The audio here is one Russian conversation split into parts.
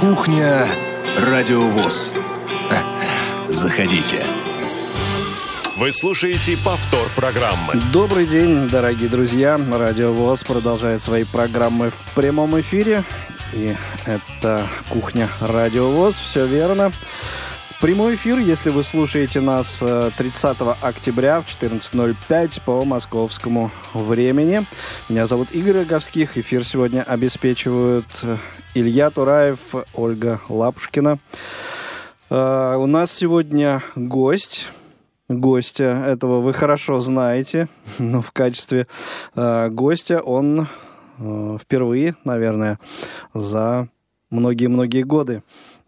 Кухня Радиовоз. Заходите. Вы слушаете повтор программы. Добрый день, дорогие друзья. Радио ВОЗ продолжает свои программы в прямом эфире. И это «Кухня Радио ВОЗ». Все верно. Прямой эфир, если вы слушаете нас 30 э, октября в 14.05 по московскому времени. Меня зовут Игорь Роговских. Эфир сегодня обеспечивают э, Илья Тураев, Ольга Лапушкина. Uh, у нас сегодня гость. Гостя этого вы хорошо знаете, но в качестве гостя он впервые, наверное, за многие-многие годы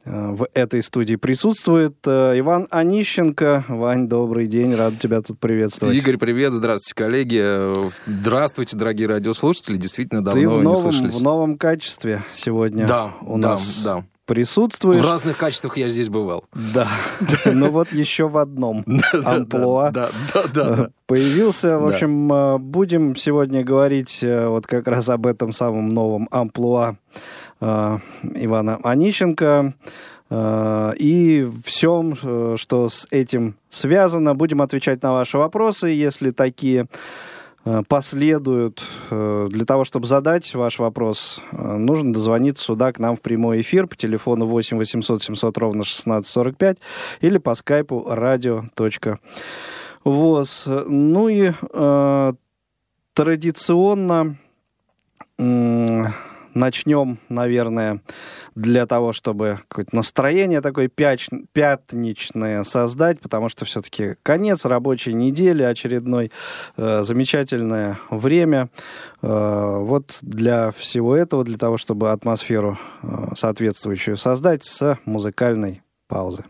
в этой студии присутствует Иван Онищенко. Вань, добрый день, рад тебя тут приветствовать. Игорь, привет, здравствуйте, коллеги. Здравствуйте, дорогие радиослушатели, действительно давно Ты в новом, не слышались. в новом качестве сегодня да, у да, нас да. присутствуешь. В разных качествах я здесь бывал. Да, ну вот еще в одном амплуа появился. В общем, будем сегодня говорить вот как раз об этом самом новом амплуа Ивана Онищенко и всем, что с этим связано. Будем отвечать на ваши вопросы, если такие последуют. Для того, чтобы задать ваш вопрос, нужно дозвониться сюда к нам в прямой эфир по телефону 8 800 700 ровно 1645 или по скайпу radio.voz. Ну и э, традиционно э, начнем, наверное, для того, чтобы какое-то настроение такое пяч... пятничное создать, потому что все-таки конец рабочей недели, очередной э, замечательное время. Э, вот для всего этого, для того, чтобы атмосферу э, соответствующую создать с музыкальной паузы.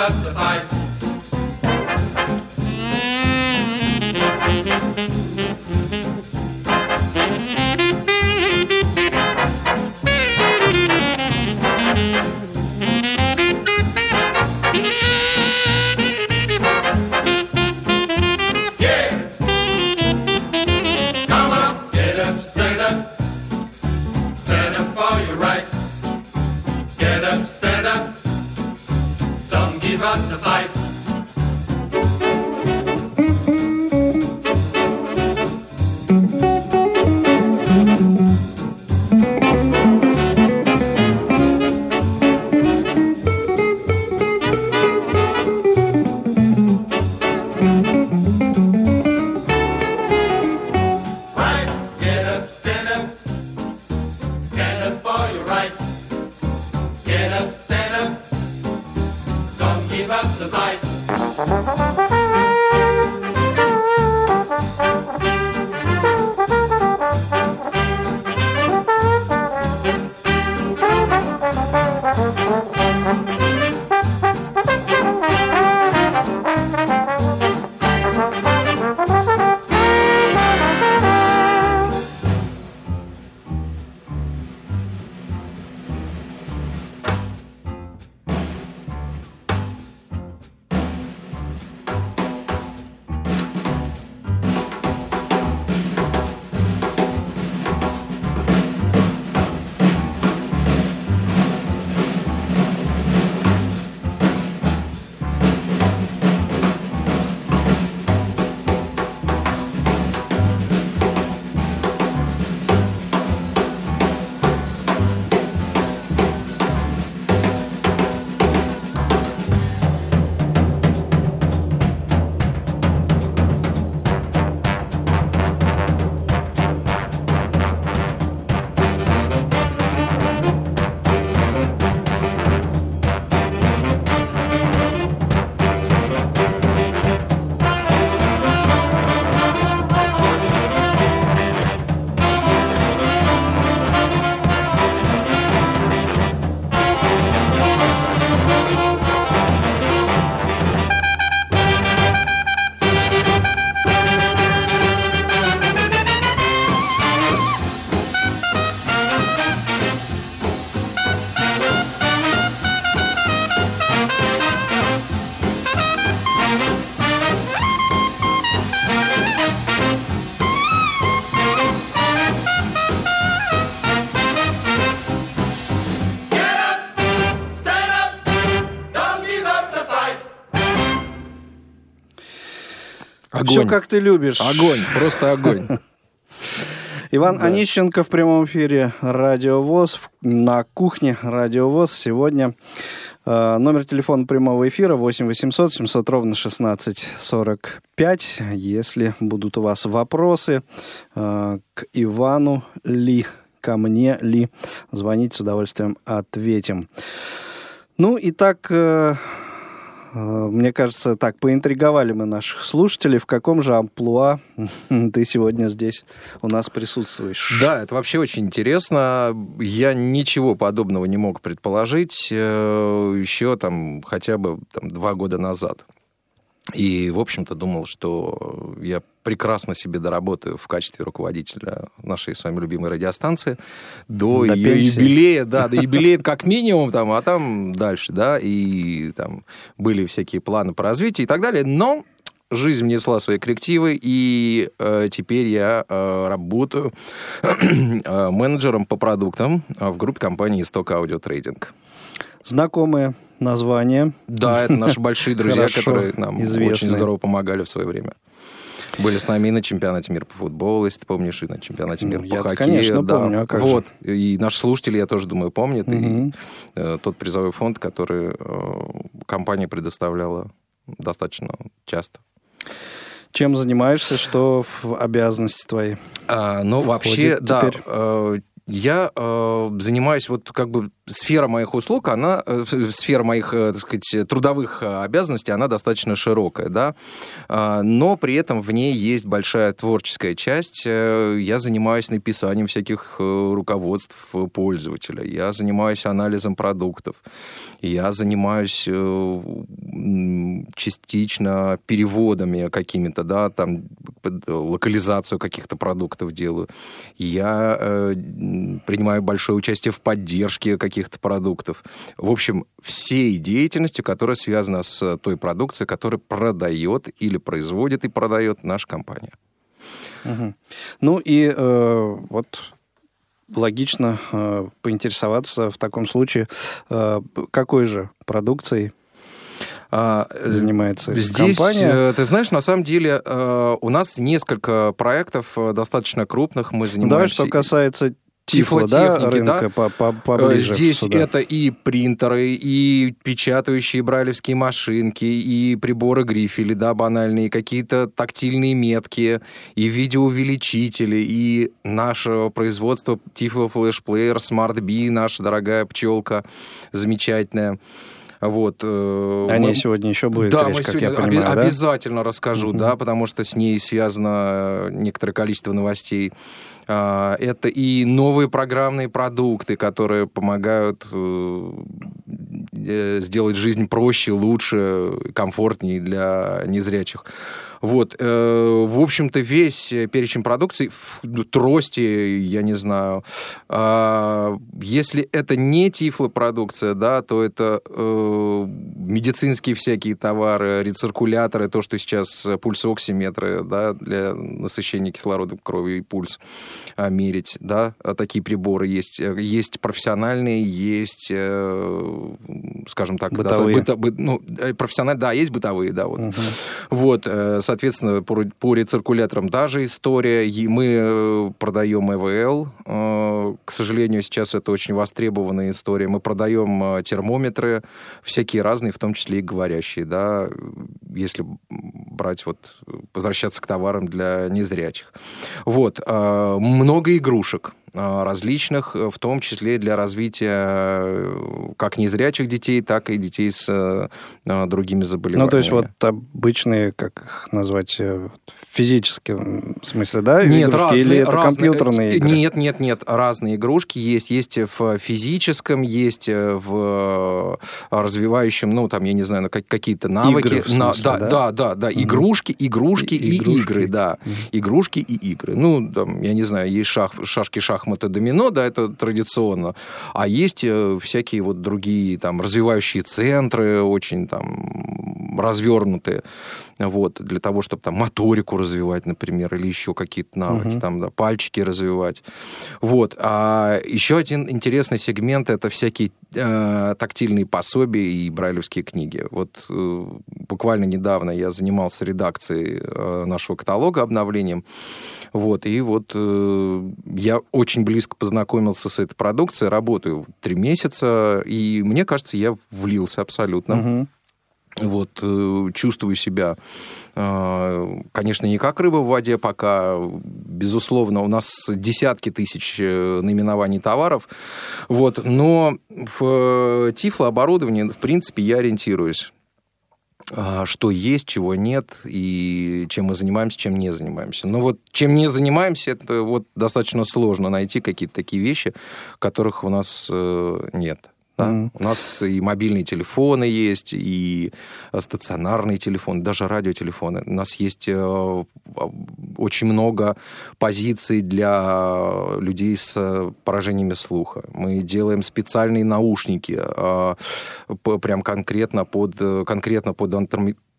justify run the fight. Все как ты любишь. Огонь, просто огонь. Иван Онищенко в прямом эфире Радио ВОЗ в- на кухне Радио ВОЗ сегодня. Э, Номер телефона прямого эфира 8 800 700 ровно 16 45. Если будут у вас вопросы э, к Ивану ли, ко мне ли, звоните с удовольствием ответим. Ну и так, э, мне кажется, так поинтриговали мы наших слушателей, в каком же амплуа ты сегодня здесь у нас присутствуешь. Да, это вообще очень интересно. Я ничего подобного не мог предположить э, еще там хотя бы там, два года назад. И, в общем-то, думал, что я прекрасно себе доработаю в качестве руководителя нашей с вами любимой радиостанции до, До ее пенсии. юбилея, да, до юбилея как минимум, там, а там дальше, да, и там были всякие планы по развитию и так далее, но жизнь внесла свои коррективы, и э, теперь я э, работаю э, менеджером по продуктам э, в группе компании «Исток Аудио Трейдинг». Знакомые названия. Да, это наши большие друзья, Хорошо которые нам очень известные. здорово помогали в свое время. Были с нами и на чемпионате мира по футболу, если ты помнишь, и на чемпионате Ну, мира по я-то, хоккею. конечно, да. помню, а как же. вот. И наши слушатели, я тоже думаю, помнят. Мгм. И э, тот призовой фонд, который э, компания предоставляла достаточно часто. Чем занимаешься, что в обязанности твои? А, ну, вообще, да, э, я э, занимаюсь, вот как бы сфера моих услуг, она, э, сфера моих, э, так сказать, трудовых э, обязанностей, она достаточно широкая, да, А, но при этом в ней есть большая творческая часть. Э, Я занимаюсь написанием всяких э, руководств э, пользователя, я занимаюсь анализом продуктов, я занимаюсь э, частично переводами какими-то, да, там локализацию каких-то продуктов делаю. Я э, принимаю большое участие в поддержке каких-то продуктов. В общем, всей деятельностью, которая связана с той продукцией, которая продает или производит и продает наша компания. Мгм. Ну и э, вот логично э, поинтересоваться в таком случае, э, какой же продукцией А, э, занимается Здесь, компания. э, ты знаешь, на самом деле э, у нас несколько проектов э, достаточно крупных. Мы Ну, занимаемся... Давай, что касается Тифла, да, да. рынка по- по- Э, поближе Здесь сюда. это и принтеры, и печатающие брайлевские машинки, и приборы грифели, да, банальные, какие-то тактильные метки, и видеоувеличители, и наше производство Flash Player, Smart Bee, наша дорогая пчелка замечательная. Вот. э, О ней мы- сегодня еще будет да, речь, мы как сегодня я оби- понимаю, да? обязательно расскажу, да, потому что с ней связано некоторое количество новостей. А, Это и новые программные продукты, которые помогают э, э, сделать жизнь проще, лучше, комфортнее для незрячих. Вот, э, в общем-то, весь перечень продукции, ну, трости, я не знаю. А, Если это не тифлопродукция, да, то это медицинские всякие товары, рециркуляторы, то, что сейчас пульсоксиметры, да, для насыщения кислородом крови и пульс мерить, да, а такие приборы есть. Э, Есть профессиональные, есть, э, скажем так, да, Бытовые. быто- бы- ну, профессиональные, да, есть бытовые, да, вот. Вот, э, соответственно, по, по рециркуляторам та же история. И мы продаем ЭВЛ. К сожалению, сейчас это очень востребованная история. Мы продаем термометры, всякие разные, в том числе и говорящие, да, если брать вот, возвращаться к товарам для незрячих. Вот, э, много игрушек различных, э, в том числе для развития э, как незрячих детей, так и детей с э, э, другими заболеваниями. Ну, то есть вот обычные, как их назвать, э, в физическом смысле, да, Нет, игрушки? разные, Или это разные. компьютерные Э, игры? Нет, нет, нет, разные игрушки есть. Есть в физическом, есть в э, развивающем, ну, там, я не знаю, как- какие-то навыки. Игры, в На- смысле, да, да? да, да, да. Игрушки, игрушки И- и, игрушки. игры, да. Игрушки и игры. Ну, там, я не знаю, есть шах, шашки, шахматы, домино, да, это традиционно. А есть э, всякие вот другие, там, развивающие центры, очень там развернутые. вот, для того, чтобы там моторику развивать, например, или еще какие-то навыки, Мгм. там, да, пальчики развивать. Вот. А еще один интересный сегмент – это всякие э, тактильные пособия и брайлевские книги. Вот э, буквально недавно я занимался редакцией э, нашего каталога, обновлением, вот, и вот э, я очень близко познакомился с этой продукцией, работаю три месяца, и мне кажется, я влился абсолютно. Мгм. Вот, э, чувствую себя, э, конечно, не как рыба в воде пока, безусловно, у нас десятки тысяч э, наименований товаров, вот, но в тифлооборудовании, в принципе, я ориентируюсь что есть, чего нет, и чем мы занимаемся, чем не занимаемся. Но вот чем не занимаемся, это вот достаточно сложно найти какие-то такие вещи, которых у нас э, нет. Да. Мгм. У нас и мобильные телефоны есть, и стационарные телефоны, даже радиотелефоны. У нас есть э, очень много позиций для людей с э, поражениями слуха. Мы делаем специальные наушники, э, прям конкретно под, конкретно под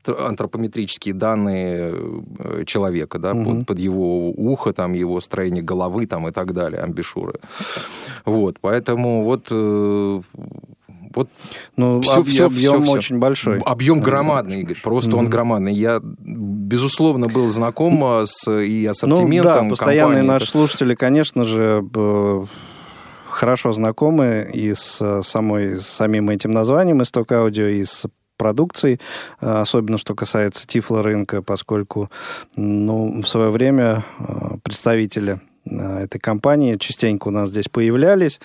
антропометрические данные э, человека, да, Мгм. под, под его ухо, там, его строение головы там, и так далее, амбишуры. Вот, поэтому вот, э, вот Ну, Всё, об- всё, объем всё. очень большой. Объем громадный, Игорь. Просто он Мгм. громадный. Я, безусловно, был знаком а, с и Ну ассортиментом да, постоянные компании. наши слушатели, конечно же, хорошо знакомы и с э, самой, с самим этим названием «Исток аудио», и с продукцией, э, особенно что касается тифло-рынка, поскольку ну, в свое время э, представители э, этой компании частенько у нас здесь появлялись.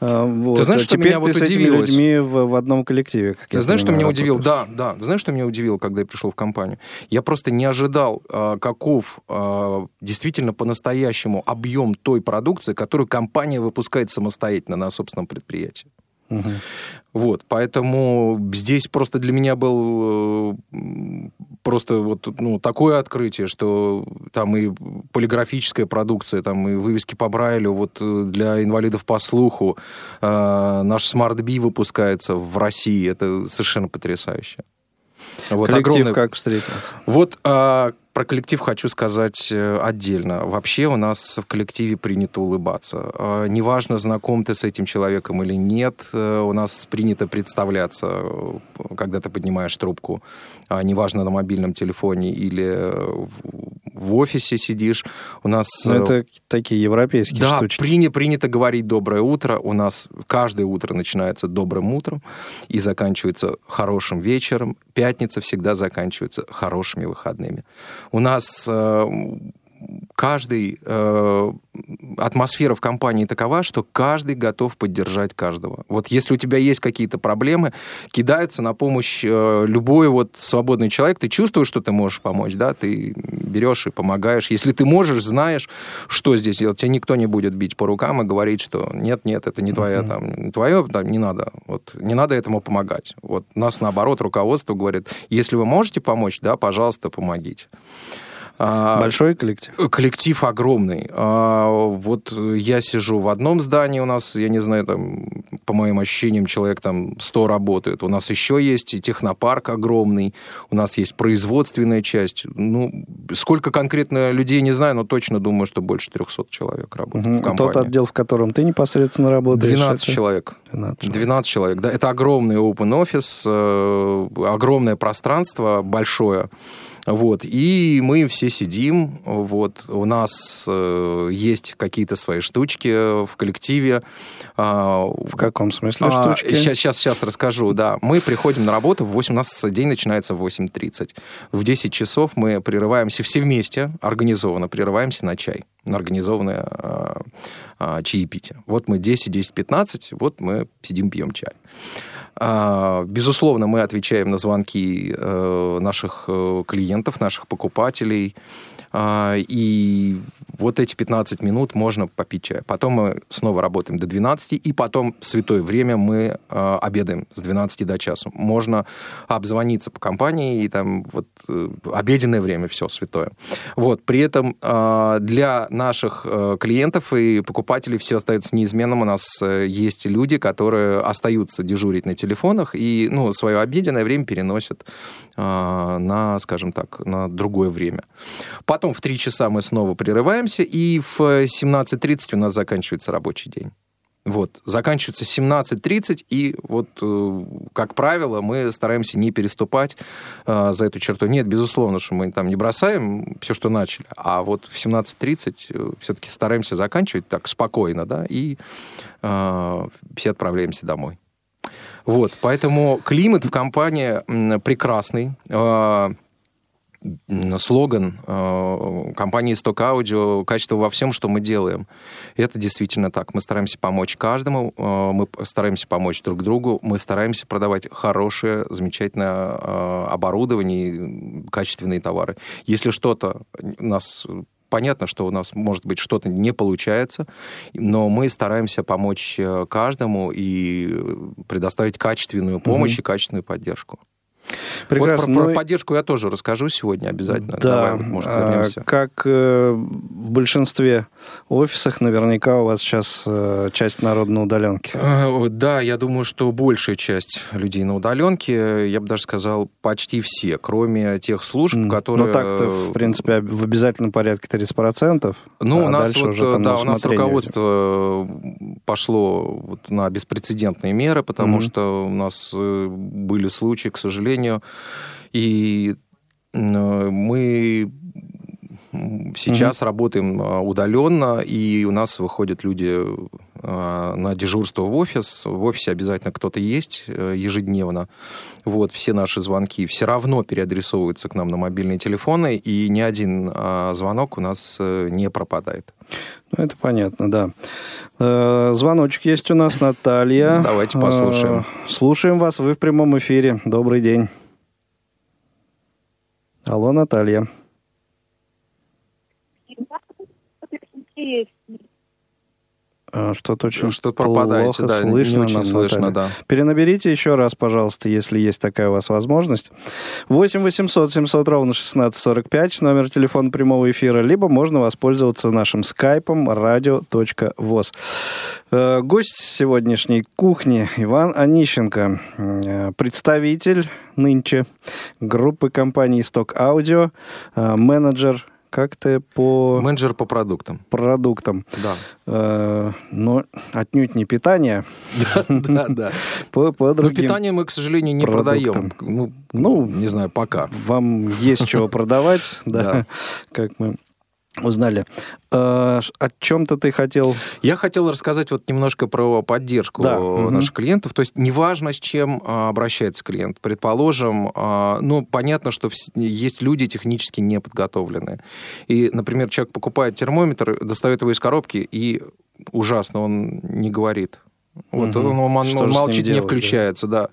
Вот. знаешь, А что меня ты вот с этими удивилось? людьми в, в одном коллективе. как Ты знаешь, что меня удивило? работаешь. Да, да. Ты знаешь, что меня удивило, когда я пришел в компанию? Я просто не ожидал, а, каков а, действительно по-настоящему объем той продукции, которую компания выпускает самостоятельно на собственном предприятии. Мгм. Вот, поэтому здесь просто для меня был э, просто вот ну, такое открытие, что там и полиграфическая продукция, там и вывески по Брайлю, вот э, для инвалидов по слуху, э, наш Smart Bee выпускается в России, это совершенно потрясающе. Вот Коллектив огромное- как встретился? вот а, про коллектив хочу сказать э, отдельно. Вообще у нас в коллективе принято улыбаться. А, неважно, знаком ты с этим человеком или нет, э, у нас принято представляться, э, когда ты поднимаешь трубку, а, неважно, на мобильном телефоне или в- офисе сидишь. У нас... Ну, э, это такие европейские да, штучки. приня- принято говорить доброе утро. У нас каждое утро начинается добрым утром и заканчивается хорошим вечером. Пятница всегда заканчивается хорошими выходными. У нас э, каждый э, атмосфера в компании такова, что каждый готов поддержать каждого. Вот если у тебя есть какие-то проблемы, кидается на помощь э, любой вот свободный человек, ты чувствуешь, что ты можешь помочь, да, ты берешь и помогаешь. Если ты можешь, знаешь, что здесь делать, тебя никто не будет бить по рукам и говорить, что нет, нет, это не твоя там, не твое, там, не надо, вот, не надо этому помогать. Вот нас наоборот руководство говорит, если вы можете помочь, да, пожалуйста, помогите. А, Большой коллектив. Коллектив огромный. А, вот я сижу в одном здании, у нас, я не знаю, там, по моим ощущениям, человек там 100 работает. У нас еще есть и технопарк огромный, у нас есть производственная часть. Ну, сколько конкретно людей, не знаю, но точно думаю, что больше 300 человек работает Мгм. в компании. Тот отдел, в котором ты непосредственно работаешь. 12 это- человек. 12 человек. 12 человек, да. Это огромный open офис, э, огромное пространство, большое. Вот, и мы все сидим, вот, у нас э, есть какие-то свои штучки в коллективе. А, В каком смысле а, штучки? Сейчас, сейчас, сейчас расскажу, да. Мы приходим на работу в 8, у нас день начинается в 8.30. В 10 часов мы прерываемся все вместе, организованно прерываемся на чай, на организованное а, а, чаепитие. Вот мы 10, 10, 15, вот мы сидим, пьем чай. А, Безусловно, мы отвечаем на звонки э, наших э, клиентов, наших покупателей. А, И вот эти 15 минут можно попить чай. Потом мы снова работаем до 12, и потом святое время мы э, обедаем с 12 до часу. Можно обзвониться по компании, и там вот э, обеденное время, все святое. Вот, при этом э, для наших э, клиентов и покупателей все остается неизменным. У нас э, есть люди, которые остаются дежурить на телефонах и, ну, свое обеденное время переносят э, на, скажем так, на другое время. Потом в 3 часа мы снова прерываемся, и в 17.30 у нас заканчивается рабочий день. Вот, заканчивается 17.30, и вот, э, как правило, мы стараемся не переступать э, за эту черту. Нет, безусловно, что мы там не бросаем все, что начали, а вот в 17.30 э, все-таки стараемся заканчивать так спокойно, да, и э, все отправляемся домой. Вот, поэтому климат в компании прекрасный. Э, слоган э, компании Stock Audio «Качество во всем, что мы делаем». И это действительно так. Мы стараемся помочь каждому, э, мы стараемся помочь друг другу, мы стараемся продавать хорошее, замечательное э, оборудование, качественные товары. Если что-то у нас понятно, что у нас, может быть, что-то не получается, но мы стараемся помочь каждому и предоставить качественную помощь угу. и качественную поддержку. Прекрасно. Вот про, про ну поддержку я тоже расскажу сегодня обязательно. Да. Давай, может, вернемся. Как э, в большинстве офисах, наверняка у вас сейчас э, часть народа на удаленке. Э, да, я думаю, что большая часть людей на удаленке, я бы даже сказал, почти все, кроме тех служб, mm. которые... Ну, так-то, в принципе, в обязательном порядке 30%. Ну, а у нас, вот, уже, там, да, у нас руководство пошло вот на беспрецедентные меры, потому mm что у нас были случаи, к сожалению, сожалению. И мы сейчас mm-hmm. работаем а, удаленно, и у нас выходят люди а, на дежурство в офис. В офисе обязательно кто-то есть э, ежедневно. Вот, все наши звонки все равно переадресовываются к нам на мобильные телефоны, и ни один а, звонок у нас э, не пропадает. Ну, это понятно, да. Э, звоночек есть у нас, Наталья. Давайте послушаем. Слушаем вас, вы в прямом эфире. Добрый день. Алло, Наталья. А, что-то очень что пропадаете, плохо да, слышно. Не очень слышно, да. Перенаберите еще раз, пожалуйста, если есть такая у вас возможность. 8 800 700 ровно 1645, номер телефона прямого эфира, либо можно воспользоваться нашим скайпом radio.voz. Э, гость сегодняшней кухни Иван Онищенко, э, представитель нынче группы компании Stock Audio, э, менеджер как ты по... Менеджер по продуктам. Продуктам. Да. Э, но отнюдь не питание. Да, да. По, Но питание мы, к сожалению, не продаем. Ну, ну, не знаю, пока. Вам есть чего продавать, да, как мы узнали. Э, о чем-то ты хотел? Я хотел рассказать вот немножко про поддержку да. наших угу. клиентов. То есть неважно, с чем а, обращается клиент. Предположим, а, ну, понятно, что есть люди технически неподготовленные. И, например, человек покупает термометр, достает его из коробки, и ужасно, он не говорит. Вот угу. он, он, он молчит, не включается, да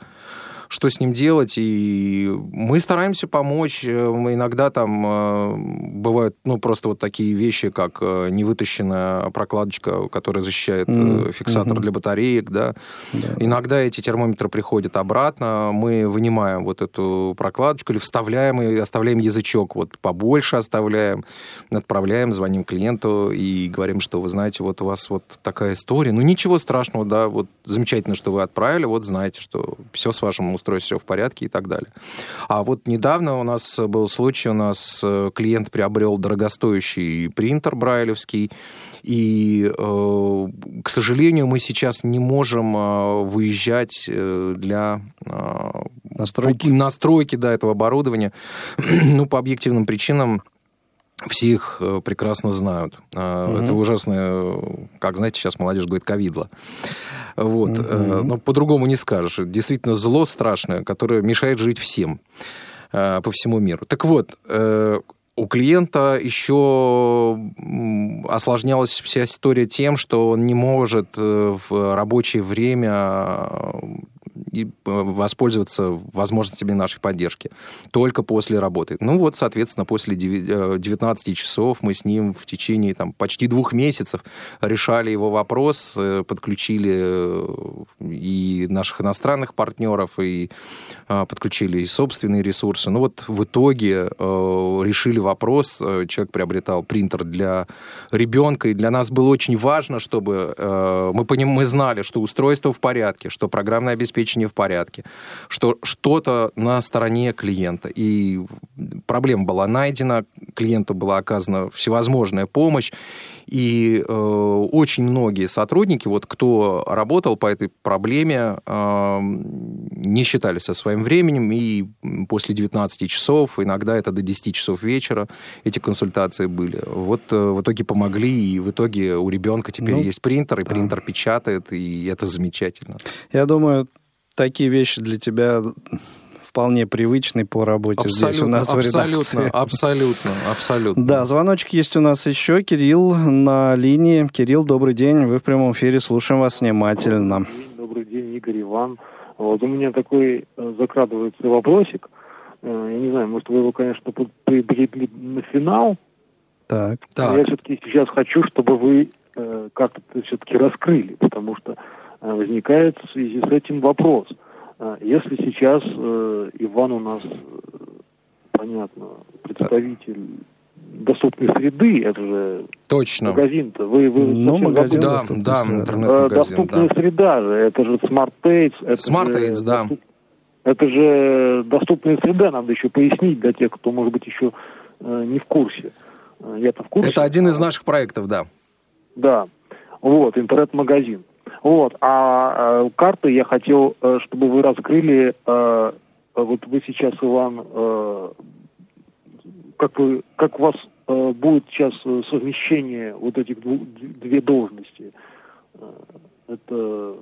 что с ним делать, и мы стараемся помочь. Мы иногда там э, бывают, ну, просто вот такие вещи, как э, невытащенная прокладочка, которая защищает mm-hmm. фиксатор mm-hmm. для батареек, да. Yeah. Иногда эти термометры приходят обратно, мы вынимаем вот эту прокладочку или вставляем и оставляем язычок, вот побольше оставляем, отправляем, звоним клиенту и говорим, что вы знаете, вот у вас вот такая история. Ну, ничего страшного, да, вот замечательно, что вы отправили, вот знаете, что все с вашим устройство все в порядке и так далее. А вот недавно у нас был случай, у нас э, клиент приобрел дорогостоящий принтер брайлевский, и, э, к сожалению, мы сейчас не можем э, выезжать для настройки, настройки да, этого оборудования, ну, по объективным причинам, все их прекрасно знают. Угу. Это ужасно, как знаете, сейчас молодежь говорит, ковидло. Вот. Mm-hmm. Но по-другому не скажешь. действительно зло страшное, которое мешает жить всем э, по всему миру. Так вот, э, у клиента еще осложнялась вся история тем, что он не может в рабочее время и воспользоваться возможностями нашей поддержки только после работы. Ну вот, соответственно, после 19 часов мы с ним в течение там, почти двух месяцев решали его вопрос, подключили и наших иностранных партнеров, и подключили и собственные ресурсы. Ну вот в итоге решили вопрос, человек приобретал принтер для ребенка, и для нас было очень важно, чтобы э, мы, поним, мы знали, что устройство в порядке, что программное обеспечение в порядке, что что-то на стороне клиента. И проблема была найдена, клиенту была оказана всевозможная помощь, и э, очень многие сотрудники, вот кто работал по этой проблеме, э, не считали со своим временем, и после 19 часов, иногда это до 10 часов вечера, эти консультации были. Вот э, в итоге помогли, и в итоге у ребенка теперь ну, есть принтер, и да. принтер печатает, и это замечательно. Я думаю, такие вещи для тебя вполне привычный по работе абсолютно, здесь у нас абсолютно, в редакции. Абсолютно, абсолютно. Да, звоночек есть у нас еще. Кирилл на линии. Кирилл, добрый день. Вы в прямом эфире. Слушаем вас внимательно. Добрый день, Игорь Иван. Вот у меня такой э, закрадывается вопросик. Э, я не знаю, может, вы его, конечно, прибрегли на финал. Так. так. Я все-таки сейчас хочу, чтобы вы э, как-то все-таки раскрыли, потому что возникает в связи с этим вопрос – а, если сейчас э, Иван у нас, э, понятно, представитель доступной среды, это же Точно. магазин-то. Вы, вы ну, магазин да, да, интернет-магазин. Доступная да. среда же, это же Smart Aids. Smart Aids, да. Это же доступная среда, надо еще пояснить для тех, кто, может быть, еще э, не в курсе. Э, я-то в курсе. Это один из наших проектов, да. Да. Вот, интернет-магазин. Вот. А э, карты я хотел, э, чтобы вы раскрыли. Э, вот вы сейчас, Иван, э, как вы, как у вас э, будет сейчас совмещение вот этих дву, две должности? Э, это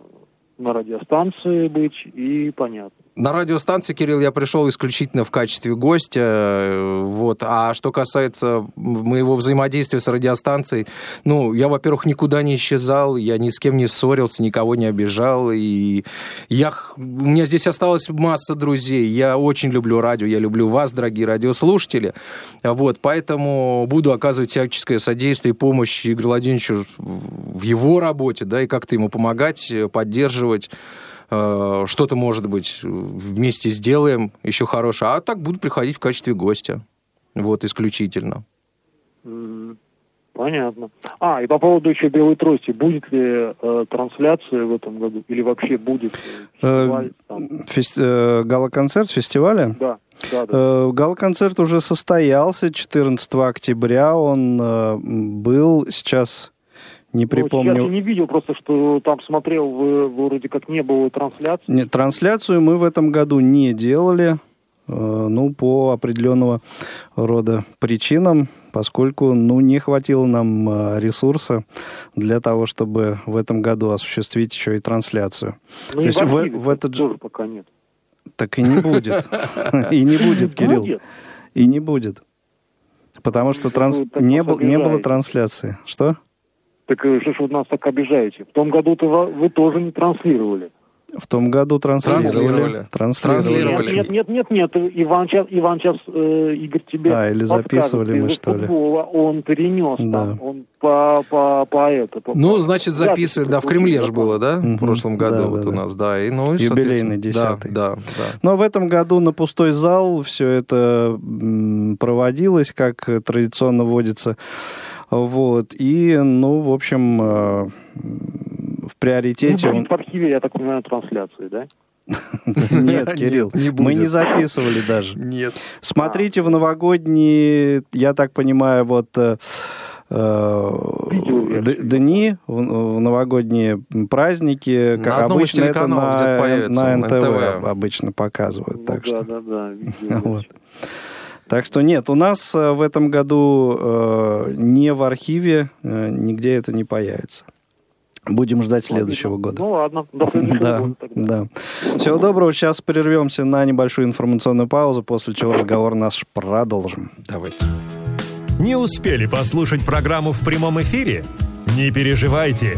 на радиостанции быть и понятно. На радиостанции, Кирилл, я пришел исключительно в качестве гостя. Э, вот. А что касается моего взаимодействия с радиостанцией, ну, я, во-первых, никуда не исчезал, я ни с кем не ссорился, никого не обижал. И я, у меня здесь осталась масса друзей. Я очень люблю радио, я люблю вас, дорогие радиослушатели. Вот. Поэтому буду оказывать всяческое содействие и помощь Игорю Владимировичу в его работе, да, и как-то ему помогать, поддерживать. Э, что-то, может быть, вместе сделаем еще хорошее. А так буду приходить в качестве гостя. Вот, исключительно. Понятно. А, и по поводу еще белой трости. Будет ли э, трансляция в этом году? Или вообще будет фестиваль? Э, фест, э, гала-концерт фестиваля? Да. Да, да. Э, гала-концерт уже состоялся 14 октября. Он э, был сейчас не припомню. Ну, я не видел, просто что там смотрел, вроде как не было трансляции. Нет, трансляцию мы в этом году не делали, э, ну, по определенного рода причинам, поскольку, ну, не хватило нам э, ресурса для того, чтобы в этом году осуществить еще и трансляцию. Ну, То есть в, в этот же... пока нет. Так и не будет. И не будет, Кирилл. И не будет. Потому что ну, не было трансляции. Что? Так э, что ж вы нас так обижаете? В том году-то вы тоже не транслировали. В том году транслировали. Транслировали. Нет, нет, нет, нет, Иван сейчас, Иван сейчас э, Игорь, тебе А, или записывали мы, что ли? Он перенес, да. там, он по, по, по это. По, ну, значит, записывали, да, в Кремле же было, да, в прошлом году да, вот да, у нас, да. И, ну, и, Юбилейный десятый. Да, да, да. Но в этом году на пустой зал все это проводилось, как традиционно водится вот. И, ну, в общем, э, в приоритете... Ну, в архиве, я так понимаю, трансляции, да? Нет, Кирилл, мы не записывали даже. Нет. Смотрите в новогодние, я так понимаю, вот э, э, дни, в новогодние праздники, как обычно это на НТВ обычно показывают. Так что. Да, да, да. Так что нет, у нас э, в этом году э, не в архиве, э, нигде это не появится. Будем ждать следующего года. Ну ладно, до следующего да, года тогда. Да. Всего доброго. Сейчас прервемся на небольшую информационную паузу, после чего разговор наш продолжим. Давайте. Не успели послушать программу в прямом эфире? Не переживайте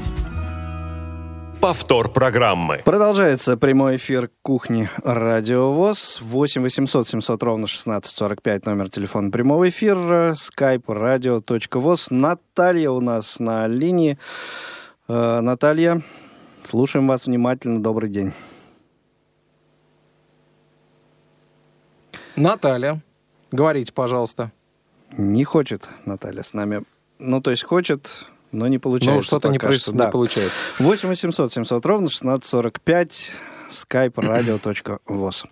Повтор программы. Продолжается прямой эфир кухни Радио ВОЗ. 8 800 700 ровно 1645 номер телефона прямого эфира. skype radio.voz. Наталья у нас на линии. Э, Наталья, слушаем вас внимательно. Добрый день. Наталья, говорите, пожалуйста. Не хочет Наталья с нами. Ну, то есть хочет, но не получается. Ну, что-то не, пока проис- что. не Да. получается. 8 800 700 ровно 1645 skype radio.voz.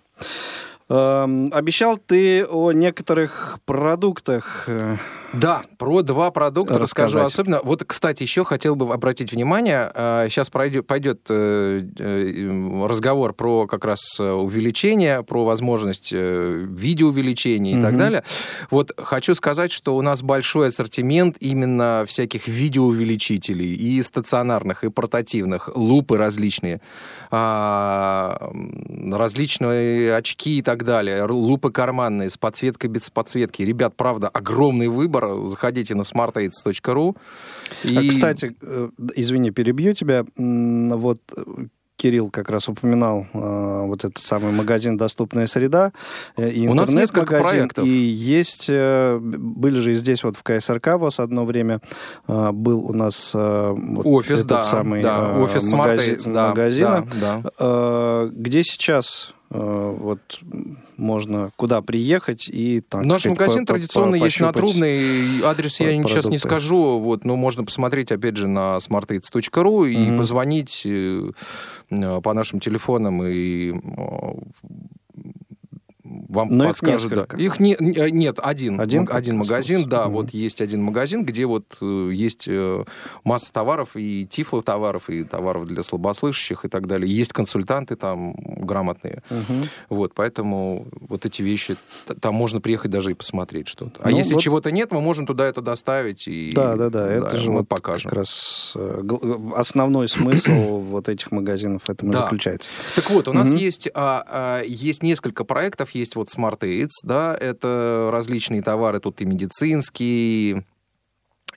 Эм, обещал ты о некоторых продуктах. Да, про два продукта расскажу Рассказать. особенно. Вот, кстати, еще хотел бы обратить внимание, сейчас пройдет, пойдет э, э, разговор про как раз э, увеличение, про возможность видеоувеличения и так Мгм. далее. Вот хочу сказать, что у нас большой ассортимент именно всяких видеоувеличителей, и стационарных, и портативных, лупы различные, а, различные очки и так далее, лупы карманные с подсветкой, без подсветки. Ребят, правда, огромный выбор. Заходите на smartaids.ru. И... А, Кстати, э, извини, перебью тебя. Вот э, Кирилл как раз упоминал э, вот этот самый магазин «Доступная среда» э, и У нас несколько интернет-магазин. проектов. И есть, э, были же и здесь вот в КСРК ВОЗ одно время э, был у нас э, вот Офис, этот да, самый да, э, офис магази- Aids, да, магазина. да, да. Э, Где сейчас э, вот можно куда приехать и так Наш сказать, магазин по- по- традиционно есть на? Трубной. Адрес я по- сейчас не продукты. скажу, вот, но можно посмотреть, опять же, на smartaids.ru и Мгм. позвонить э, э, по нашим телефонам, и э, вам Но их подскажут. да. Их не- не- нет, один. Один один магазин, да, Мгм. вот есть один магазин, где вот э, есть э, масса товаров, и тифлотоваров, и товаров для слабослышащих и так далее. Есть консультанты там грамотные. Мгм. Вот, поэтому вот эти вещи, там можно приехать даже и посмотреть что-то. А Ну, если вот- чего-то нет, мы можем туда это доставить и Да, да, да, это же мы вот покажем. как раз э, основной смысл вот этих магазинов в этом и Да. заключается. Так вот, у нас Мгм. есть, а, а, есть несколько проектов, есть вот Smart Aids, да, это различные товары, тут и медицинские,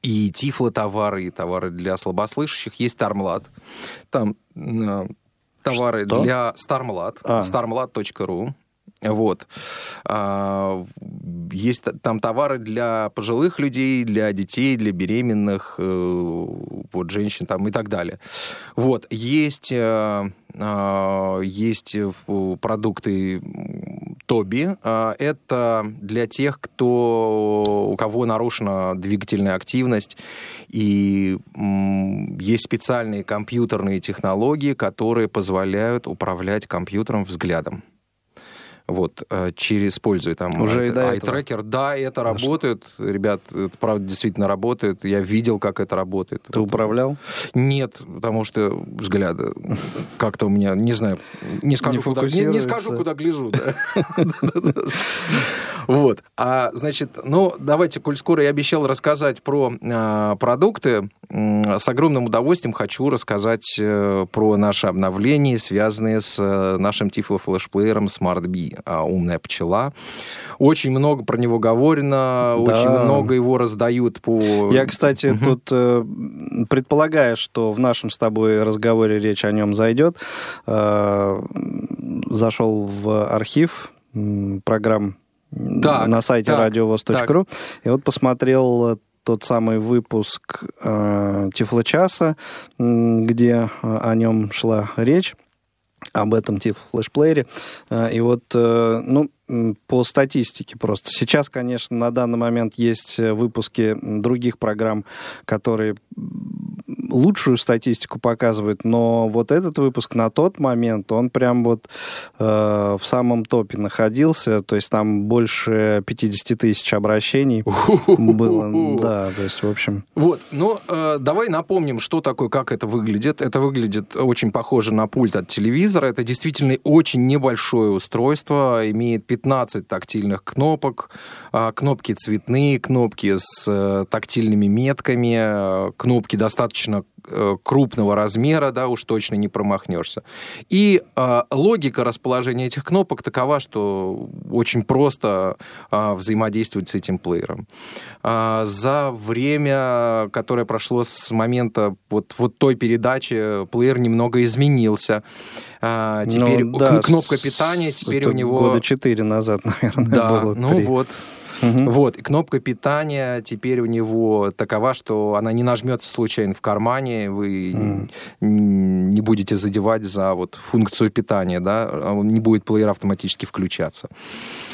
и тифлотовары, и товары для слабослышащих, есть Стармлад, там э, товары Что? для Стармлад, А. starmlad.ru, вот. А, Есть там товары для пожилых людей, для детей, для беременных, э, вот, женщин там и так далее. Вот. Есть, э, а, есть э, продукты Тоби. А, Это для тех, кто, у кого нарушена двигательная активность. И есть специальные компьютерные технологии, которые позволяют управлять компьютером взглядом. Вот, э, через, используя там Уже ай- ай-трекер. Да, это Дошло. работает. Ребят, это правда действительно работает. Я видел, как это работает. Ты управлял? Нет, потому что взгляды как-то у меня, не знаю, не скажу, Не куда, не, не скажу, куда гляжу. да. Вот. А, значит, ну, давайте, коль скоро я обещал рассказать про а, продукты, с огромным удовольствием хочу рассказать э, про наши обновления, связанные с э, нашим тифло-флешплеером Smart Bee, а, умная пчела. Очень много про него говорено, очень много его раздают по... Я, кстати, Мгм. тут э, предполагая, что в нашем с тобой разговоре речь о нем зайдет, э, зашел в архив программ Так, на сайте так, radiovoz.ru и вот посмотрел тот самый выпуск э, Тифлочаса, где о нем шла речь об этом тип флешплеере. А, И вот, э, ну, по статистике просто. Сейчас, конечно, на данный момент есть э, выпуски других программ, которые лучшую статистику показывает, но вот этот выпуск на тот момент, он прям вот э, в самом топе находился, то есть там больше 50 тысяч обращений было, да, то есть, в общем... Вот, ну, э, давай напомним, что такое, как это выглядит. Это выглядит очень похоже на пульт от телевизора. Это действительно очень небольшое устройство, имеет 15 тактильных кнопок, э, кнопки цветные, кнопки с э, тактильными метками, э, кнопки достаточно э, крупного размера, да, уж точно не промахнешься. И э, логика расположения этих кнопок такова, что очень просто э, взаимодействовать с этим плеером. Э, за время, которое прошло с момента вот, вот той передачи, плеер немного изменился. Э, теперь Ну, да, кнопка питания, теперь у него... Года четыре назад, наверное, Да, было. ну три. вот. Мгм. Вот, и кнопка питания теперь у него такова, что она не нажмется случайно в кармане, вы н- не будете задевать за вот функцию питания, да, а не будет плеер автоматически включаться.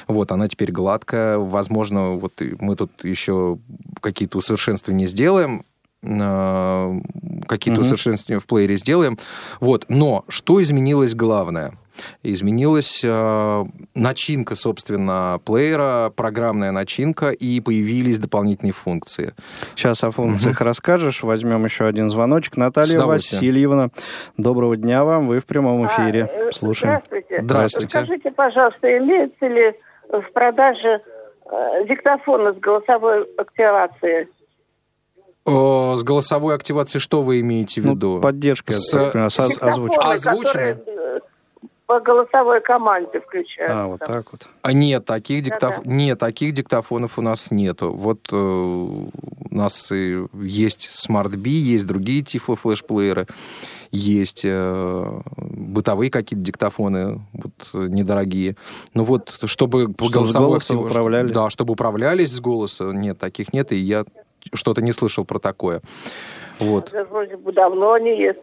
Вот, она теперь гладкая, возможно, вот мы тут еще какие-то усовершенствования сделаем, э, какие-то Мгм. усовершенствования в плеере сделаем. Вот, но что изменилось главное? Изменилась э, начинка, собственно, плеера, программная начинка, и появились дополнительные функции. Сейчас о функциях расскажешь. Возьмем еще один звоночек. С Наталья. Васильевна, доброго дня вам. Вы в прямом эфире. А, Слушаем. Здравствуйте. Здравствуйте. Скажите, пожалуйста, имеется ли в продаже э, диктофоны с голосовой активацией? С голосовой активацией что вы имеете в виду? Ну, поддержка, С- с озвучкой. Которые э, по голосовой команде включаются. А, вот так вот. А нет, таких, диктоф... Да-да. нет, таких диктофонов у нас нету. Вот э, у нас и есть Smart B, есть другие Tiflo флешплееры, есть э, бытовые какие-то диктофоны вот, э, недорогие. Ну вот, чтобы по Чтобы голосовой актив- управляли? Да, чтобы управлялись с голоса. Нет, таких нет, и я что-то не слышал про такое. Вот. Это вроде бы давно не есть.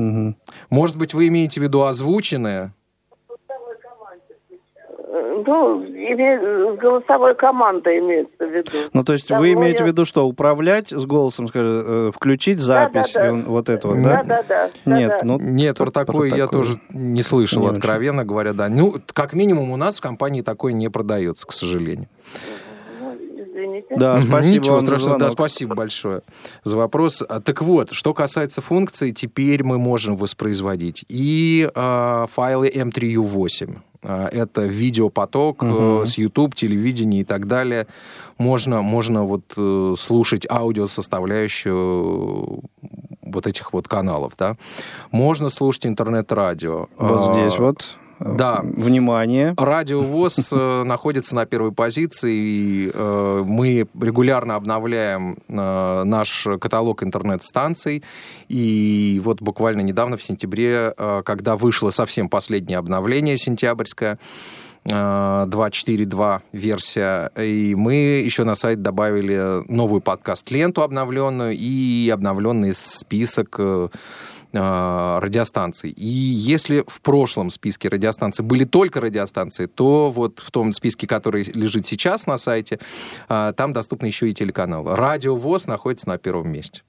Мгм. Может быть, вы имеете в виду озвученное? Э, Ну, име- с голосовой командой имеется в виду. Ну, то есть Давно вы имеете я- в виду, что управлять с голосом, скажем, э, включить запись, да. и он- вот это вот, да? Да, да, да. Нет, да, да. ну... Нет, про про такое я такое тоже не слышал, не очень. откровенно говоря, да. Ну, как минимум у нас в компании такое не продается, к сожалению. Ну, Да, спасибо Ничего вам за страшного, да, спасибо большое за вопрос. А, Так вот, что касается функций, теперь мы можем воспроизводить и а, файлы M3U8. А, это видеопоток э, с YouTube, телевидения и так далее. Можно, можно вот э, слушать аудиосоставляющую вот этих вот каналов, да. Можно слушать интернет-радио. Вот здесь вот. Да. Внимание. Радио ВОЗ э, находится на первой позиции. и, э, Мы регулярно обновляем э, наш каталог интернет-станций. И вот буквально недавно, в сентябре, когда вышло совсем последнее обновление сентябрьское, э, 2.4.2 версия, и мы еще на сайт добавили новую подкаст-ленту обновленную и обновленный список радиостанций. И если в прошлом списке радиостанций были только радиостанции, то вот в том списке, который лежит сейчас на сайте, э, там доступны еще и телеканалы. Радио ВОЗ находится на первом месте.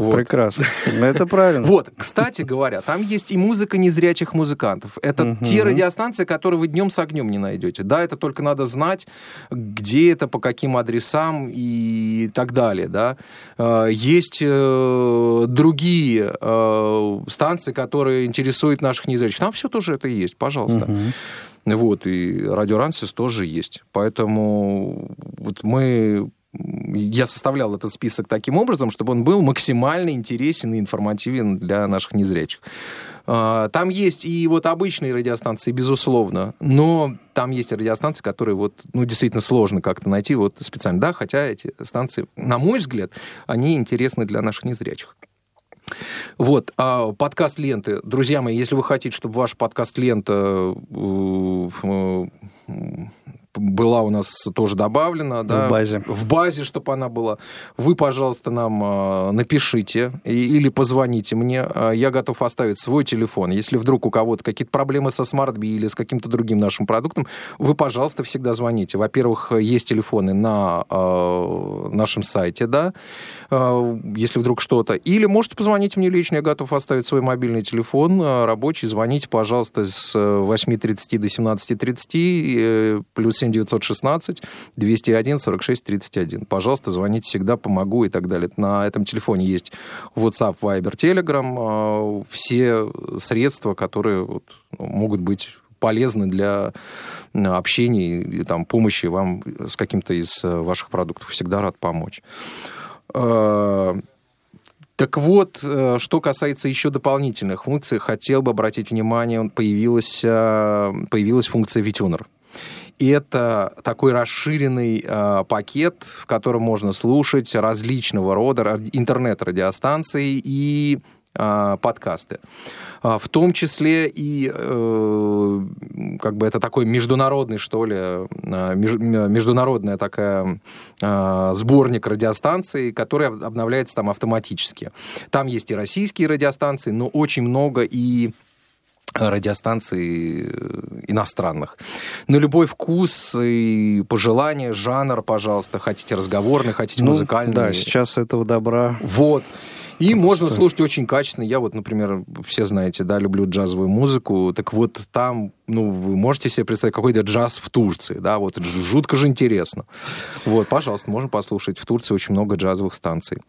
Вот. Прекрасно. Ну, Это правильно. Вот, кстати говоря, там есть и музыка незрячих музыкантов. Это те радиостанции, которые вы днем с огнем не найдете. Да, это только надо знать, где это, по каким адресам и так далее. Да. Э, Есть э, другие э, станции, которые интересуют наших незрячих. Там все тоже это есть, пожалуйста. Вот, и радио Рансис тоже есть. Поэтому вот мы... Я составлял этот список таким образом, чтобы он был максимально интересен и информативен для наших незрячих. А, Там есть и вот обычные радиостанции, безусловно, но там есть радиостанции, которые вот, ну, действительно сложно как-то найти вот специально, да, хотя эти станции, на мой взгляд, они интересны для наших незрячих. Вот, а подкаст ленты. Друзья мои, если вы хотите, чтобы ваша подкаст лента была у нас тоже добавлена. Да, В базе. В базе, чтобы она была. Вы, пожалуйста, нам э, напишите или позвоните мне. Э, Я готов оставить свой телефон. Если вдруг у кого-то какие-то проблемы со Bee или с каким-то другим нашим продуктом, вы, пожалуйста, всегда звоните. Во-первых, есть телефоны на э, нашем сайте, да, э, если вдруг что-то. Или можете позвонить мне лично, я готов оставить свой мобильный телефон рабочий. Звоните, пожалуйста, с э, 8.30 до 17.30, э, плюс 7 916 201 46 31. Пожалуйста, звоните, всегда помогу и так далее. На этом телефоне есть WhatsApp, Viber, Telegram, э, все средства, которые вот, могут быть полезны для общения и там, помощи вам с каким-то из э, ваших продуктов. Всегда рад помочь. Э, Так вот, э, что касается еще дополнительных функций, хотел бы обратить внимание, появилась, э, появилась функция VTuner. И это такой расширенный э, пакет, в котором можно слушать различного рода ра- интернет-радиостанции и э, подкасты. А, В том числе и э, как бы это такой международный, что ли, э, меж- м- международная такая э, сборник радиостанций, который об- обновляется там автоматически. Там есть и российские радиостанции, но очень много и радиостанций э, иностранных. На любой вкус и пожелание, жанр, пожалуйста. Хотите разговорный, хотите Ну, музыкальный. Да, сейчас этого добра. Вот. И можно слушать очень качественно. Я вот, например, все знаете, да, люблю джазовую музыку. Так вот там, ну, вы можете себе представить какой-то джаз в Турции, да, вот жутко же интересно. Вот, пожалуйста, можно послушать. В Турции очень много джазовых станций.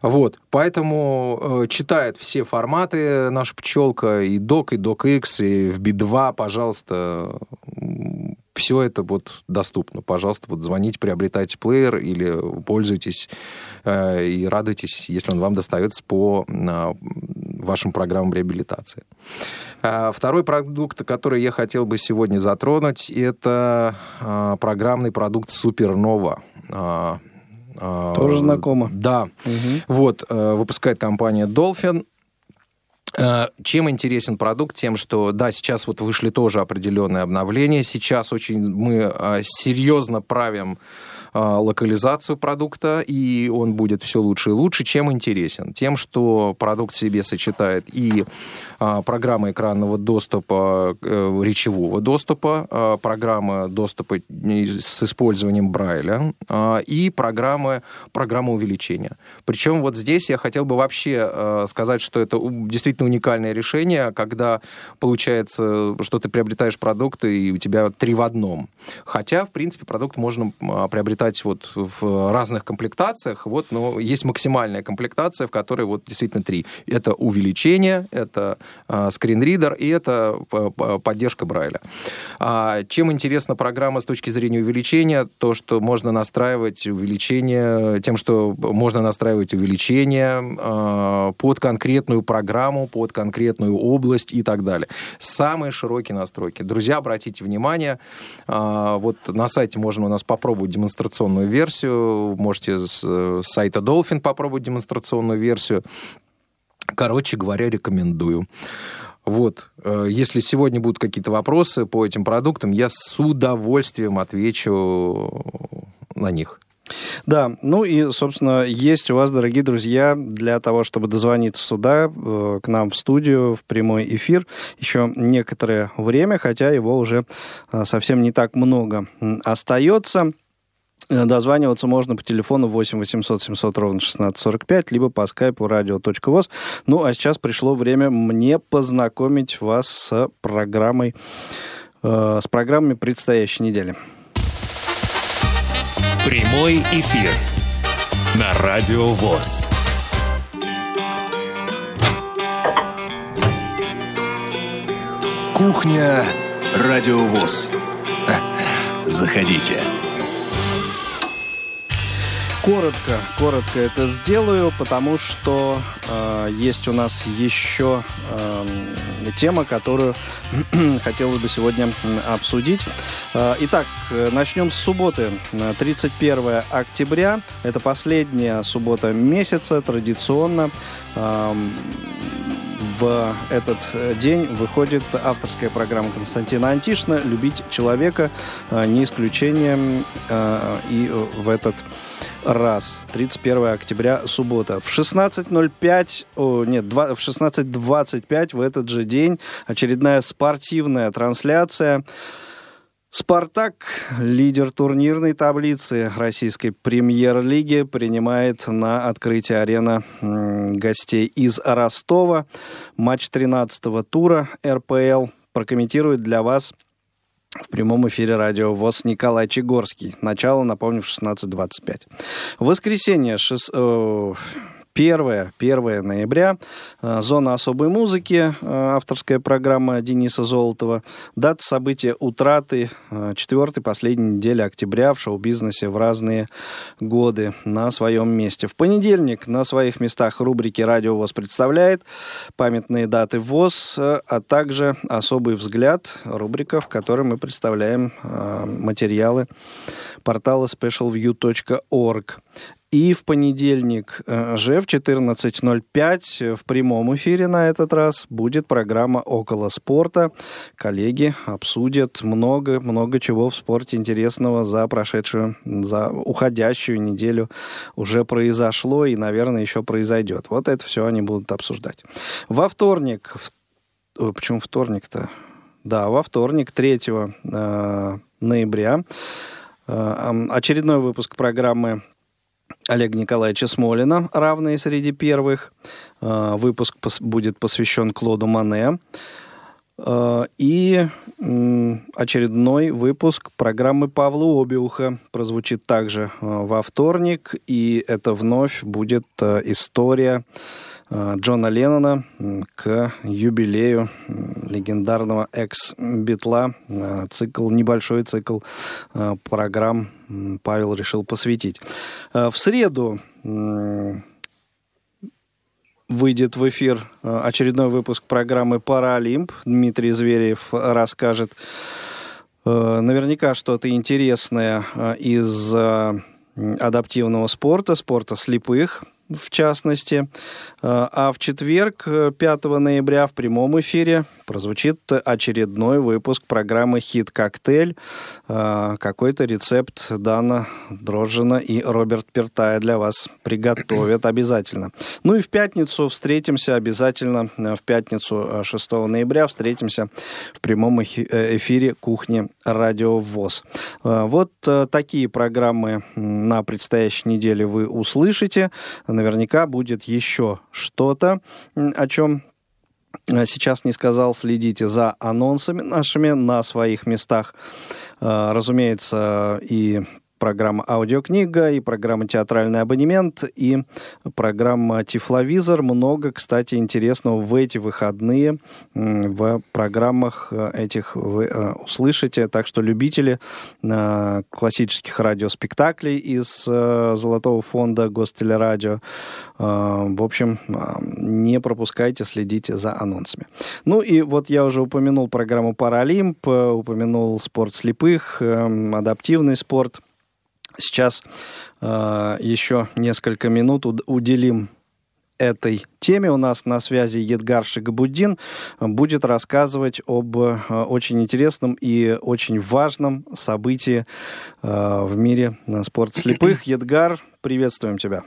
Вот, поэтому э, читает все форматы наша пчелка, и док, и док X, и в B2, пожалуйста, все это вот доступно. Пожалуйста, вот звоните, приобретайте плеер или пользуйтесь э, и радуйтесь, если он вам достается по э, вашим программам реабилитации. А Второй продукт, который я хотел бы сегодня затронуть, это э, программный продукт Супернова. А, Тоже знакомо. Да. Вот, э, выпускает компания Dolphin. Э, Чем интересен продукт? Тем, что, да, сейчас вот вышли тоже определенные обновления. Сейчас очень мы э, серьезно правим локализацию продукта, и он будет все лучше и лучше. Чем интересен? Тем, что продукт в себе сочетает и э, программы экранного доступа, э, речевого доступа, э, программы доступа с использованием Брайля и программы, программы увеличения. Причем вот здесь я хотел бы вообще э, сказать, что это действительно уникальное решение, когда получается, что ты приобретаешь продукты, и у тебя три в одном. Хотя, в принципе, продукт можно а, приобретать вот в разных комплектациях, вот, но есть максимальная комплектация, в которой вот действительно три. Это увеличение, это а, скринридер и это п- поддержка Брайля. А, чем интересна программа с точки зрения увеличения? То, что можно настраивать увеличение, тем, что можно настраивать увеличение а, под конкретную программу, под конкретную область и так далее. Самые широкие настройки. Друзья, обратите внимание, а, вот на сайте можно у нас попробовать демонстрационную версию, можете с э, с сайта Dolphin попробовать демонстрационную версию. Короче говоря, рекомендую. Вот, э, если сегодня будут какие-то вопросы по этим продуктам, я с удовольствием отвечу на них. Да, ну и, собственно, есть у вас, дорогие друзья, для того, чтобы дозвониться сюда, э, к нам в студию, в прямой эфир, еще некоторое время, хотя его уже совсем не так много остается. Э, Дозваниваться можно по телефону 8 800 700 ровно 1645, либо по скайпу radio.voz. Ну, а сейчас пришло время мне познакомить вас с программой, э, с программами предстоящей недели. Прямой эфир на Радио ВОЗ. Кухня Радиовоз. Заходите. Коротко, коротко это сделаю, потому что э, есть у нас еще э, тема, которую хотелось бы сегодня обсудить. Э, итак, э, начнем с субботы, э, 31 октября. Это последняя суббота месяца, традиционно. Эм, в этот э, день выходит авторская программа Константина Антишина «Любить человека». Э, не исключением э, и в этот раз. 31 октября, суббота. В 16.05, о, нет, 2, в 16.25 в этот же день очередная спортивная трансляция. «Спартак», лидер турнирной таблицы российской премьер-лиги, принимает на открытие арена гостей из Ростова. Матч 13-го тура РПЛ прокомментирует для вас в прямом эфире радио ВОЗ Николай Чегорский. Начало, напомню, в 16.25. В воскресенье, 6, 1, 1 ноября. Э, Зона особой музыки, э, авторская программа Дениса Золотова. Дата события утраты э, четвертой последней недели октября в шоу-бизнесе в разные годы на своем месте. В понедельник на своих местах рубрики «Радио ВОЗ» представляет памятные даты ВОЗ, а также «Особый взгляд» рубрика, в которой мы представляем материалы портала specialview.org. И в понедельник э, же в 14.05 в прямом эфире на этот раз будет программа «Около спорта». Коллеги обсудят много-много чего в спорте интересного за прошедшую, за уходящую неделю уже произошло и, наверное, еще произойдет. Вот это все они будут обсуждать. Во вторник, в... почему вторник-то? Да, во вторник, 3 э, ноября, э, очередной выпуск программы Олега Николаевича Смолина, равные среди первых. Э, выпуск будет посвящен Клоду Мане. Э, и очередной выпуск программы Павла Обиуха прозвучит также э, во вторник. И это вновь будет история Джона Леннона к юбилею легендарного экс-битла. Э, цикл, небольшой цикл э, программ Павел решил посвятить. В среду выйдет в эфир очередной выпуск программы «Паралимп». Дмитрий Зверев расскажет наверняка что-то интересное из адаптивного спорта, спорта слепых в частности. А в четверг, 5 ноября, в прямом эфире прозвучит очередной выпуск программы «Хит-коктейль». Какой-то рецепт Дана Дрожжина и Роберт Пертая для вас приготовят обязательно. Ну и в пятницу встретимся обязательно, в пятницу 6 ноября встретимся в прямом эфире «Кухни Радио ВОЗ». Вот такие программы на предстоящей неделе вы услышите наверняка будет еще что-то, о чем э, сейчас не сказал. Следите за анонсами нашими на своих местах. Э, разумеется, и программа «Аудиокнига», и программа «Театральный абонемент», и программа «Тифловизор». Много, кстати, интересного в эти выходные в программах э, этих вы э, услышите. Так что любители э, классических радиоспектаклей из Золотого фонда Гостелерадио, в общем, не пропускайте, следите за анонсами. Ну и вот я уже упомянул программу «Паралимп», упомянул спорт слепых, адаптивный спорт – Сейчас э, еще несколько минут уделим этой теме. У нас на связи Едгар Шигабуддин будет рассказывать об э, очень интересном и очень важном событии э, в мире спорта слепых. Едгар, приветствуем тебя.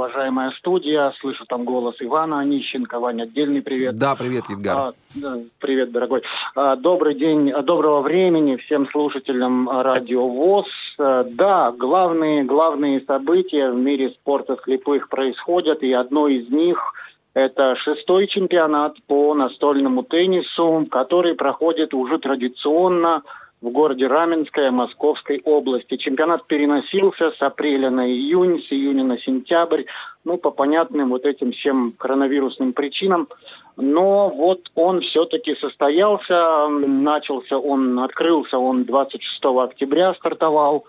Уважаемая студия. Слышу там голос Ивана Онищенко. Ваня, отдельный привет. Да, привет, Едгар. А, да, привет, дорогой. А, добрый день, доброго времени всем слушателям Радио ВОЗ. А, да, главные, главные события в мире спорта слепых происходят, и одно из них – это шестой чемпионат по настольному теннису, который проходит уже традиционно – в городе Раменское Московской области. Чемпионат переносился с апреля на июнь, с июня на сентябрь, ну, по понятным вот этим всем коронавирусным причинам. Но вот он все-таки состоялся, начался он, открылся он 26 октября, стартовал,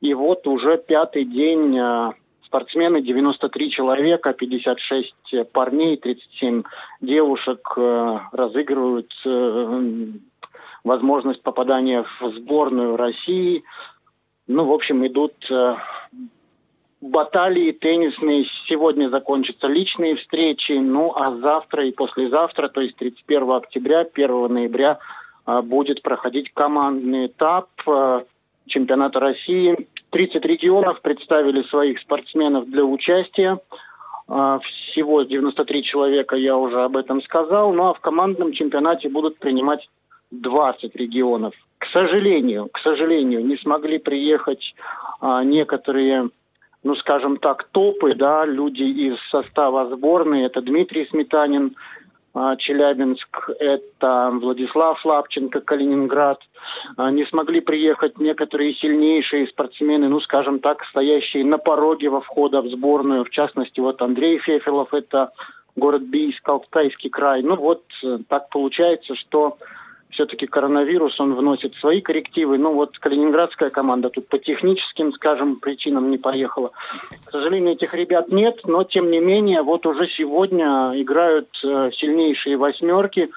и вот уже пятый день э, спортсмены, 93 человека, 56 парней, 37 девушек э, разыгрывают э, возможность попадания в сборную России. Ну, в общем, идут э, баталии теннисные. Сегодня закончатся личные встречи, ну а завтра и послезавтра, то есть 31 октября, 1 ноября а, будет проходить командный этап а, чемпионата России. 30 регионов представили своих спортсменов для участия. А, всего 93 человека, я уже об этом сказал. Ну а в командном чемпионате будут принимать 20 регионов. К сожалению, к сожалению, не смогли приехать а, некоторые ну, скажем так, топы, да, люди из состава сборной. Это Дмитрий Сметанин, а, Челябинск, это Владислав Лапченко, Калининград. А, не смогли приехать некоторые сильнейшие спортсмены, ну, скажем так, стоящие на пороге во входа в сборную. В частности, вот Андрей Фефилов, это город Бийск, Алтайский край. Ну, вот э, так получается, что все-таки коронавирус, он вносит свои коррективы. Ну вот калининградская команда тут по техническим, скажем, причинам не поехала. К сожалению, этих ребят нет, но тем не менее, вот уже сегодня играют э, сильнейшие восьмерки.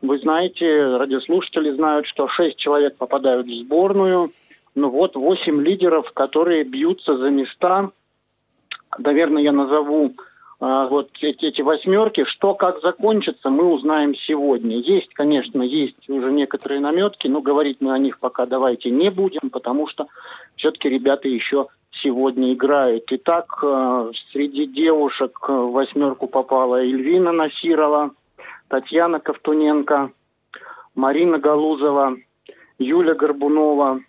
Вы знаете, радиослушатели знают, что шесть человек попадают в сборную. Ну вот восемь лидеров, которые бьются за места. Наверное, я назову вот эти, эти восьмерки. Что как закончится, мы узнаем сегодня. Есть, конечно, есть уже некоторые наметки, но говорить мы о них пока давайте не будем, потому что все-таки ребята еще сегодня играют. Итак, а, среди девушек в восьмерку попала Эльвина Насирова, Татьяна Ковтуненко, Марина Галузова, Юля Горбунова.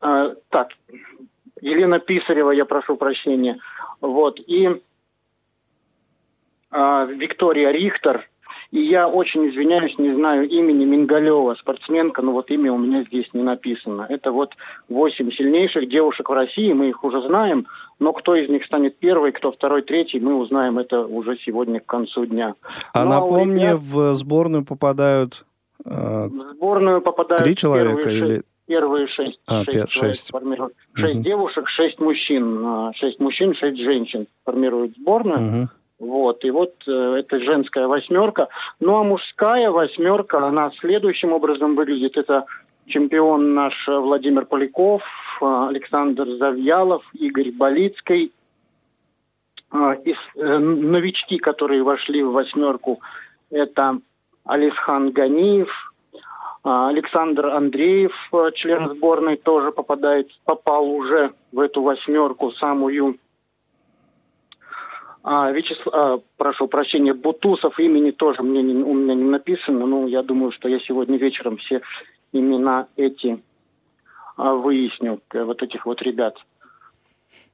А, так, Елена Писарева, я прошу прощения. Вот. И э, Виктория Рихтер. И я очень извиняюсь, не знаю имени Мингалева, спортсменка, но вот имя у меня здесь не написано. Это вот восемь сильнейших девушек в России, мы их уже знаем, но кто из них станет первой, кто второй, третий, мы узнаем это уже сегодня к концу дня. А ну, напомни, ребят... в сборную попадают... Э, в сборную попадают Три человека или первые шесть, а, шесть, шесть. формируют. Шесть угу. девушек, шесть мужчин. А, шесть мужчин, шесть женщин формируют сборную. Угу. Вот, и вот э, это женская восьмерка. Ну а мужская восьмерка, она следующим образом выглядит. Это чемпион наш Владимир Поляков, э, Александр Завьялов, Игорь Болицкий. Э, из, э, новички, которые вошли в восьмерку, это Алисхан Ганиев, а, Александр Андреев, э, член сборной, тоже попадает, попал уже в эту восьмерку самую. А, Вячеслав, а, прошу прощения, Бутусов имени тоже мне не, у меня не написано, но я думаю, что я сегодня вечером все имена эти а, выясню, э, вот этих вот ребят,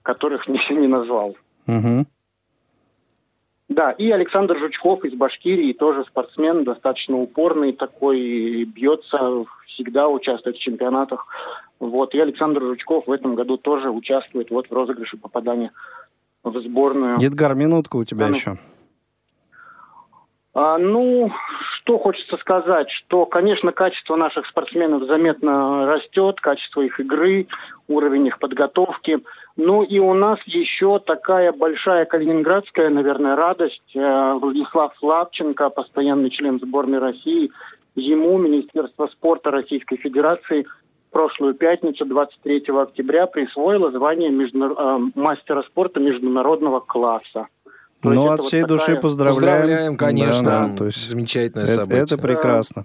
которых не, не назвал. Угу. Да, и Александр Жучков из Башкирии, тоже спортсмен, достаточно упорный такой, бьется, всегда участвует в чемпионатах. Вот, и Александр Жучков в этом году тоже участвует вот в розыгрыше попадания в сборную. Едгар, минутка у тебя а, еще. А, ну, что хочется сказать, что, конечно, качество наших спортсменов заметно растет, качество их игры, уровень их подготовки – ну и у нас еще такая большая калининградская, наверное, радость. Э, Владислав Славченко, постоянный член сборной России, ему Министерство спорта Российской Федерации прошлую пятницу, 23 октября, присвоило звание междунар... Э, мастера спорта международного класса. То ну, от всей вот души такая... поздравляем. Поздравляем, конечно. Да, да, то есть Замечательное это, событие. Это прекрасно.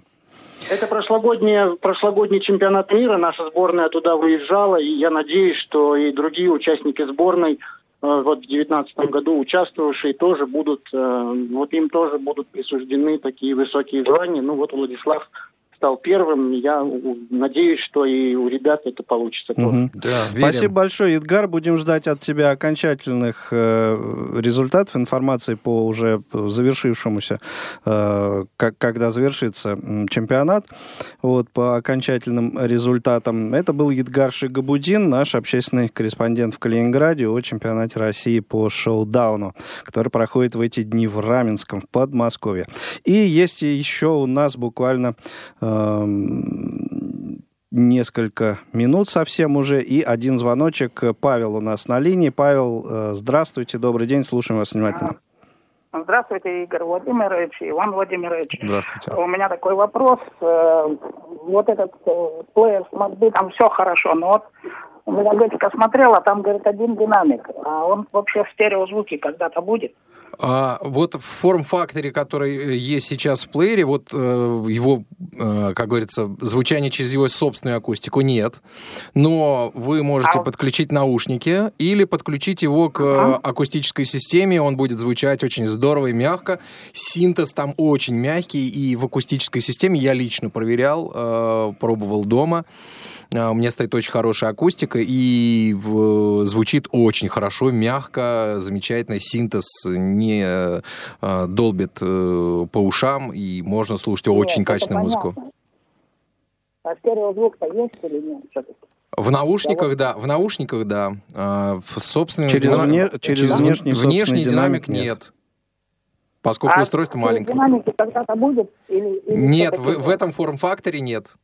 Это прошлогодний, прошлогодний чемпионат мира, наша сборная туда выезжала, и я надеюсь, что и другие участники сборной э, вот в 2019 году участвовавшие тоже будут, э, вот им тоже будут присуждены такие высокие звания. Ну вот Владислав стал первым. Я надеюсь, что и у ребят это получится. Угу. Да, Спасибо большое, Едгар. Будем ждать от тебя окончательных э, результатов, информации по уже завершившемуся, э, как, когда завершится чемпионат. Вот, по окончательным результатам. Это был Едгар Шигабудин, наш общественный корреспондент в Калининграде о чемпионате России по шоу-дауну, который проходит в эти дни в Раменском, в Подмосковье. И есть еще у нас буквально э, несколько минут совсем уже, и один звоночек. Павел у нас на линии. Павел, э, здравствуйте, добрый день, слушаем вас внимательно. Здравствуйте, Игорь Владимирович, Иван Владимирович. Здравствуйте. У меня такой вопрос. Э, вот этот э, плеер с там все хорошо, но вот Я, говорит, посмотрела, там, говорит, один динамик, а он вообще в стереозвуке когда-то будет. А, вот в форм-факторе, который э, есть сейчас в плеере, вот э, его, э, как говорится, звучание через его собственную акустику нет. Но вы можете А- подключить наушники или подключить его к э, акустической системе. Он будет звучать очень здорово и мягко. Синтез там очень мягкий. И в акустической системе я лично проверял, э, пробовал дома. А, У меня стоит очень хорошая акустика, и в- звучит очень хорошо, мягко, замечательно. Синтез не э, долбит э, по ушам, и можно слушать очень Нет, это качественную музыку. А стереозвук-то есть или нет? В наушниках, да, в наушниках, да. А в собственном Через динам- вне- через внешний собственный внешний динамик динамик нет. нет. Поскольку А устройство маленькое. динамики когда-то будет? Или, или Нет, в, в этом форм-факторе нет.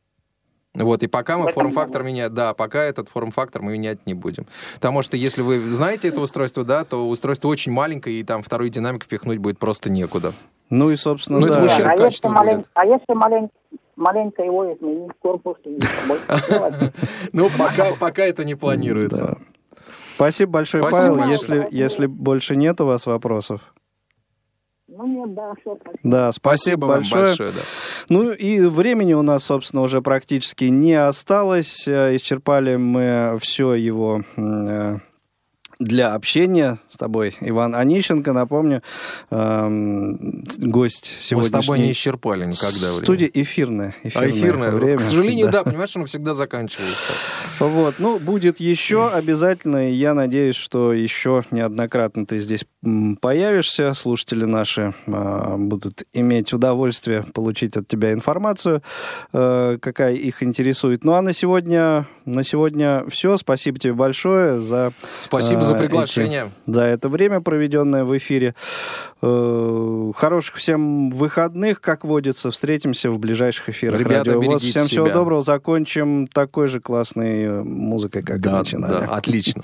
Вот, и пока мы форм-фактор менять, да, пока этот форм-фактор мы менять не будем. Потому что если вы знаете это устройство, да, то устройство очень маленькое, и там второй динамик впихнуть будет просто некуда. Ну и, собственно, Ну, это да. вообще- А если, малень... а если малень... маленько его изменить, корпус и больше? Ну, пока, пока это не планируется. Да. Спасибо большое, Спасибо Павел. Если, если больше нет у вас вопросов. Ну нет, да, все, спасибо. Да, спасибо, Спасибо вам большое. большое, да. Ну и времени у нас, собственно, уже практически не осталось. Э, Исчерпали мы все его э, для общения с тобой, Иван Онищенко. Напомню, эм, гость Мы с тобой не исчерпали никогда время. студии эфирное. А эфирное эфирное, время. к сожалению, Да. да, понимаешь, оно всегда заканчивается. Вот, ну, будет еще обязательно, и я надеюсь, что еще неоднократно ты здесь появишься, слушатели наши а, будут иметь удовольствие получить от тебя информацию, э, какая их интересует. Ну, а на сегодня, на сегодня все. Спасибо тебе большое за... Спасибо за а, приглашение. эти- за это время, проведенное в эфире. Э, Хороших всем выходных, как водится. Встретимся в ближайших эфирах Ребята, Радио ВОЗ. Всем всего себя. доброго. Закончим такой же классной музыкой, как и Да, начинали. да, отлично.